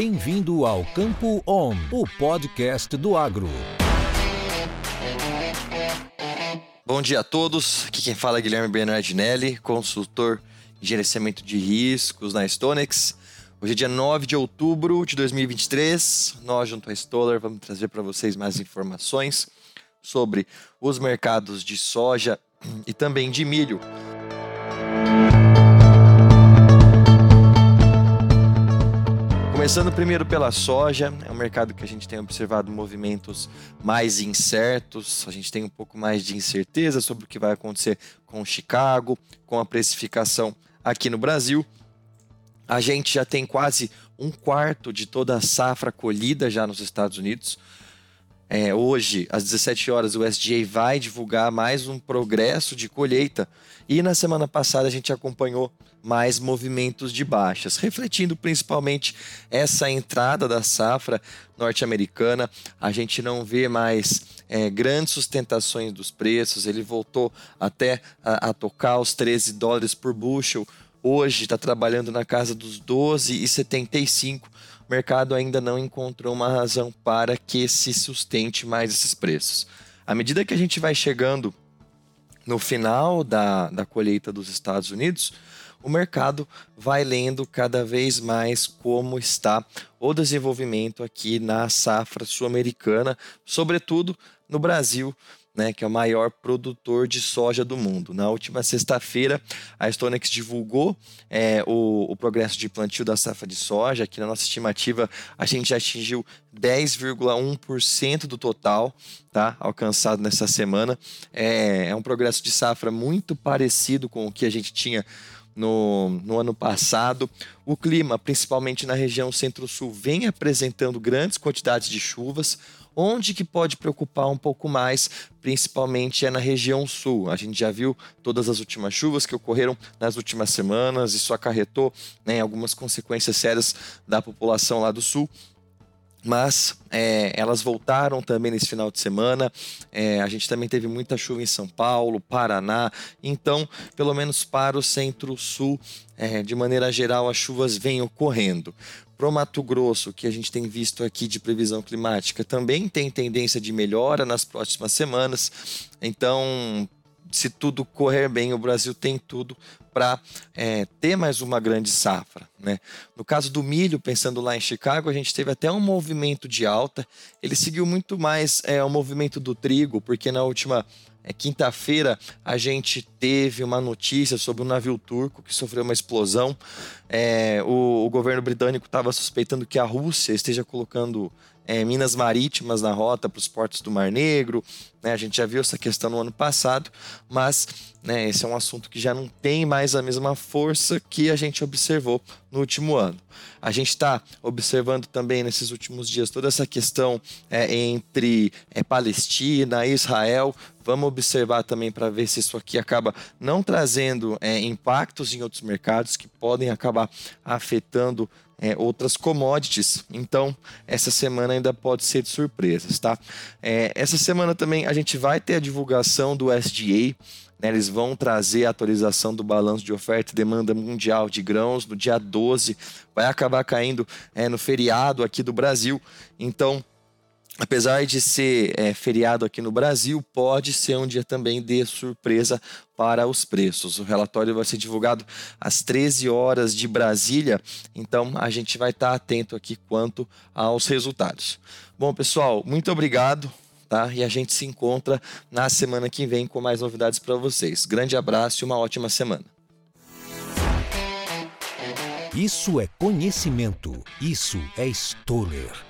Bem-vindo ao Campo On, o podcast do agro. Bom dia a todos. Aqui quem fala é Guilherme Bernardinelli, consultor em gerenciamento de riscos na Stonex. Hoje é dia 9 de outubro de 2023. Nós, junto à Stoller, vamos trazer para vocês mais informações sobre os mercados de soja e também de milho. Começando primeiro pela soja, é um mercado que a gente tem observado movimentos mais incertos, a gente tem um pouco mais de incerteza sobre o que vai acontecer com Chicago, com a precificação aqui no Brasil. A gente já tem quase um quarto de toda a safra colhida já nos Estados Unidos. É, hoje, às 17 horas, o SDA vai divulgar mais um progresso de colheita. E na semana passada a gente acompanhou mais movimentos de baixas, refletindo principalmente essa entrada da safra norte-americana. A gente não vê mais é, grandes sustentações dos preços, ele voltou até a, a tocar os 13 dólares por bushel. Hoje está trabalhando na casa dos 12,75 o mercado ainda não encontrou uma razão para que se sustente mais esses preços. À medida que a gente vai chegando no final da, da colheita dos Estados Unidos, o mercado vai lendo cada vez mais como está o desenvolvimento aqui na safra sul-americana, sobretudo no Brasil, né, que é o maior produtor de soja do mundo. Na última sexta-feira, a Stonex divulgou é, o, o, progresso de plantio da safra de soja, que na nossa estimativa a gente já atingiu 10,1% do total tá, alcançado nessa semana. É, é um progresso de safra muito parecido com o que a gente tinha no, no, ano passado. O clima, principalmente na região centro-sul, vem apresentando grandes quantidades de chuvas. Onde que pode preocupar um pouco mais, principalmente é na região sul. A gente já viu todas as últimas chuvas que ocorreram nas últimas semanas, isso acarretou né, algumas consequências sérias da população lá do sul mas é, elas voltaram também nesse final de semana. É, a gente também teve muita chuva em São Paulo, Paraná. Então, pelo menos para o centro-sul, é, de maneira geral, as chuvas vêm ocorrendo. Para o Mato Grosso, que a gente tem visto aqui de previsão climática, também tem tendência de melhora nas próximas semanas. Então, se tudo correr bem, o Brasil tem tudo para é, ter mais uma grande safra. Né? No caso do milho, pensando lá em Chicago, a gente teve até um movimento de alta. Ele seguiu muito mais é, o movimento do trigo, porque na última é, quinta-feira a gente teve uma notícia sobre um navio turco que sofreu uma explosão. É, o, o governo britânico estava suspeitando que a Rússia esteja colocando é, minas marítimas na rota para os portos do Mar Negro. Né? A gente já viu essa questão no ano passado, mas né, esse é um assunto que já não tem mais a mesma força que a gente observou no último ano. A gente está observando também nesses últimos dias toda essa questão é, entre é, Palestina e Israel. Vamos observar também para ver se isso aqui acaba não trazendo é, impactos em outros mercados que podem acabar afetando é, outras commodities. Então, essa semana ainda pode ser de surpresas, tá? É, essa semana também a gente vai ter a divulgação do SDA. Né, eles vão trazer a atualização do balanço de oferta e demanda mundial de grãos no dia 12. Vai acabar caindo é, no feriado aqui do Brasil. Então, apesar de ser é, feriado aqui no Brasil, pode ser um dia também de surpresa para os preços. O relatório vai ser divulgado às 13 horas de Brasília, então a gente vai estar atento aqui quanto aos resultados. Bom, pessoal, muito obrigado. Tá? E a gente se encontra na semana que vem com mais novidades para vocês. Grande abraço e uma ótima semana. Isso é conhecimento. Isso é Stoller.